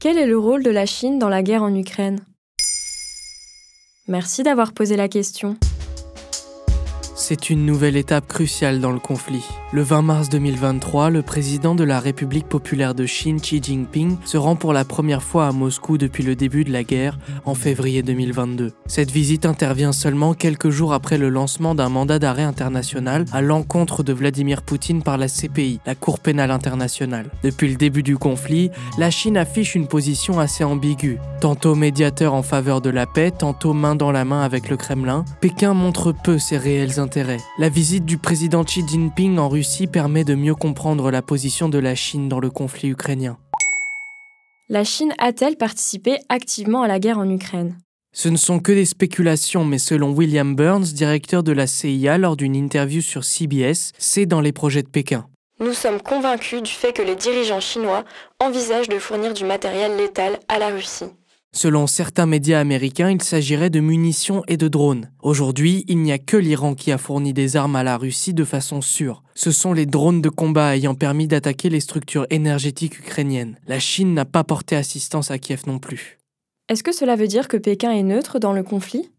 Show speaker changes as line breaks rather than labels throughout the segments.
Quel est le rôle de la Chine dans la guerre en Ukraine? Merci d'avoir posé la question.
C'est une nouvelle étape cruciale dans le conflit. Le 20 mars 2023, le président de la République populaire de Chine, Xi Jinping, se rend pour la première fois à Moscou depuis le début de la guerre, en février 2022. Cette visite intervient seulement quelques jours après le lancement d'un mandat d'arrêt international à l'encontre de Vladimir Poutine par la CPI, la Cour pénale internationale. Depuis le début du conflit, la Chine affiche une position assez ambiguë. Tantôt médiateur en faveur de la paix, tantôt main dans la main avec le Kremlin, Pékin montre peu ses réels intérêts. La visite du président Xi Jinping en Russie permet de mieux comprendre la position de la Chine dans le conflit ukrainien.
La Chine a-t-elle participé activement à la guerre en Ukraine?
Ce ne sont que des spéculations, mais selon William Burns, directeur de la CIA lors d'une interview sur CBS, c'est dans les projets de Pékin.
Nous sommes convaincus du fait que les dirigeants chinois envisagent de fournir du matériel létal à la Russie.
Selon certains médias américains, il s'agirait de munitions et de drones. Aujourd'hui, il n'y a que l'Iran qui a fourni des armes à la Russie de façon sûre. Ce sont les drones de combat ayant permis d'attaquer les structures énergétiques ukrainiennes. La Chine n'a pas porté assistance à Kiev non plus.
Est-ce que cela veut dire que Pékin est neutre dans le conflit?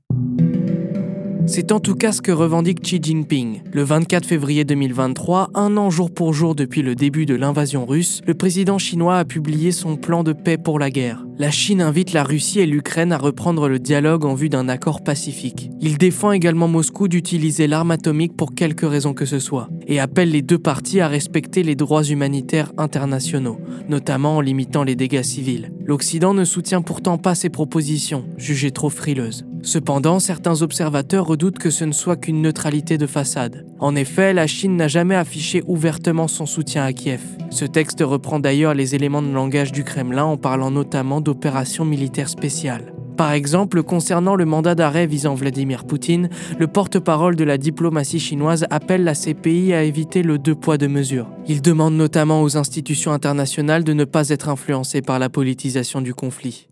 C'est en tout cas ce que revendique Xi Jinping. Le 24 février 2023, un an jour pour jour depuis le début de l'invasion russe, le président chinois a publié son plan de paix pour la guerre. La Chine invite la Russie et l'Ukraine à reprendre le dialogue en vue d'un accord pacifique. Il défend également Moscou d'utiliser l'arme atomique pour quelque raison que ce soit, et appelle les deux parties à respecter les droits humanitaires internationaux, notamment en limitant les dégâts civils. L'Occident ne soutient pourtant pas ces propositions, jugées trop frileuses. Cependant, certains observateurs redoutent que ce ne soit qu'une neutralité de façade. En effet, la Chine n'a jamais affiché ouvertement son soutien à Kiev. Ce texte reprend d'ailleurs les éléments de langage du Kremlin en parlant notamment d'opérations militaires spéciales. Par exemple, concernant le mandat d'arrêt visant Vladimir Poutine, le porte-parole de la diplomatie chinoise appelle la CPI à éviter le deux poids deux mesures. Il demande notamment aux institutions internationales de ne pas être influencées par la politisation du conflit.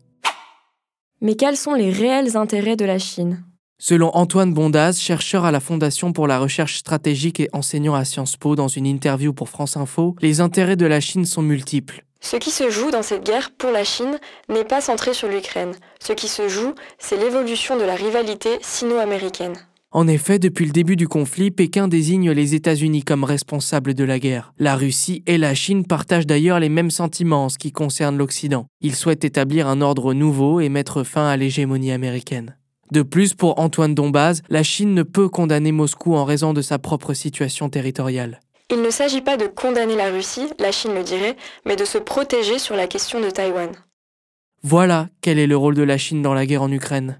Mais quels sont les réels intérêts de la Chine?
Selon Antoine Bondaz, chercheur à la Fondation pour la recherche stratégique et enseignant à Sciences Po dans une interview pour France Info, les intérêts de la Chine sont multiples.
Ce qui se joue dans cette guerre pour la Chine n'est pas centré sur l'Ukraine. Ce qui se joue, c'est l'évolution de la rivalité sino-américaine.
En effet, depuis le début du conflit, Pékin désigne les États-Unis comme responsables de la guerre. La Russie et la Chine partagent d'ailleurs les mêmes sentiments en ce qui concerne l'Occident. Ils souhaitent établir un ordre nouveau et mettre fin à l'hégémonie américaine. De plus, pour Antoine Dombaz, la Chine ne peut condamner Moscou en raison de sa propre situation territoriale.
Il ne s'agit pas de condamner la Russie, la Chine le dirait, mais de se protéger sur la question de Taïwan.
Voilà quel est le rôle de la Chine dans la guerre en Ukraine.